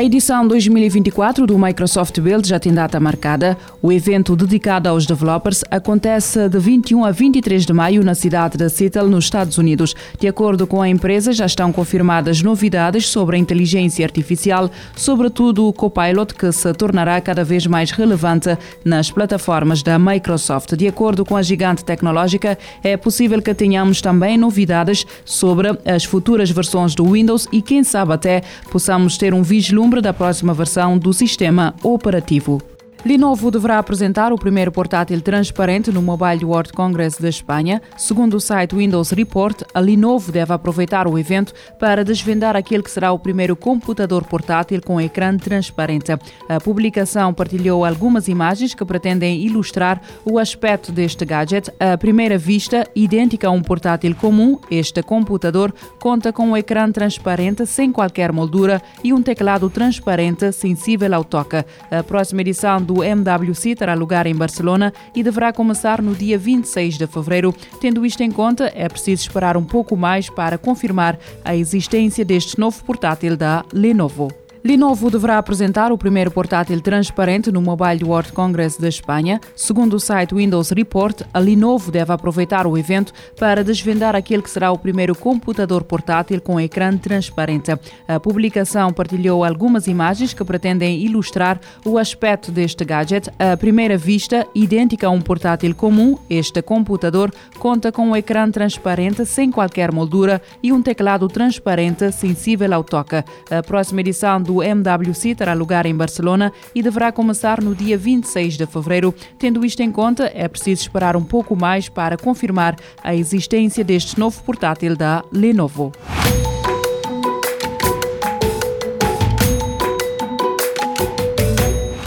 A edição 2024 do Microsoft Build já tem data marcada. O evento dedicado aos developers acontece de 21 a 23 de maio na cidade de Seattle, nos Estados Unidos. De acordo com a empresa, já estão confirmadas novidades sobre a inteligência artificial, sobretudo o Copilot, que se tornará cada vez mais relevante nas plataformas da Microsoft. De acordo com a gigante tecnológica, é possível que tenhamos também novidades sobre as futuras versões do Windows e, quem sabe, até possamos ter um vislumbre da próxima versão do sistema operativo. Lenovo deverá apresentar o primeiro portátil transparente no Mobile World Congress da Espanha. Segundo o site Windows Report, a Lenovo deve aproveitar o evento para desvendar aquele que será o primeiro computador portátil com ecrã transparente. A publicação partilhou algumas imagens que pretendem ilustrar o aspecto deste gadget. À primeira vista, idêntica a um portátil comum, este computador conta com um ecrã transparente sem qualquer moldura e um teclado transparente sensível ao toque. A próxima edição do MWC terá lugar em Barcelona e deverá começar no dia 26 de fevereiro. Tendo isto em conta, é preciso esperar um pouco mais para confirmar a existência deste novo portátil da Lenovo. Lenovo deverá apresentar o primeiro portátil transparente no Mobile World Congress da Espanha. Segundo o site Windows Report, a Lenovo deve aproveitar o evento para desvendar aquele que será o primeiro computador portátil com ecrã transparente. A publicação partilhou algumas imagens que pretendem ilustrar o aspecto deste gadget. À primeira vista, idêntica a um portátil comum, este computador conta com um ecrã transparente sem qualquer moldura e um teclado transparente sensível ao toque. A próxima edição do MWC terá lugar em Barcelona e deverá começar no dia 26 de fevereiro. Tendo isto em conta, é preciso esperar um pouco mais para confirmar a existência deste novo portátil da Lenovo.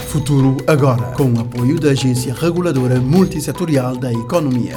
Futuro agora, com o apoio da Agência Reguladora Multissetorial da Economia.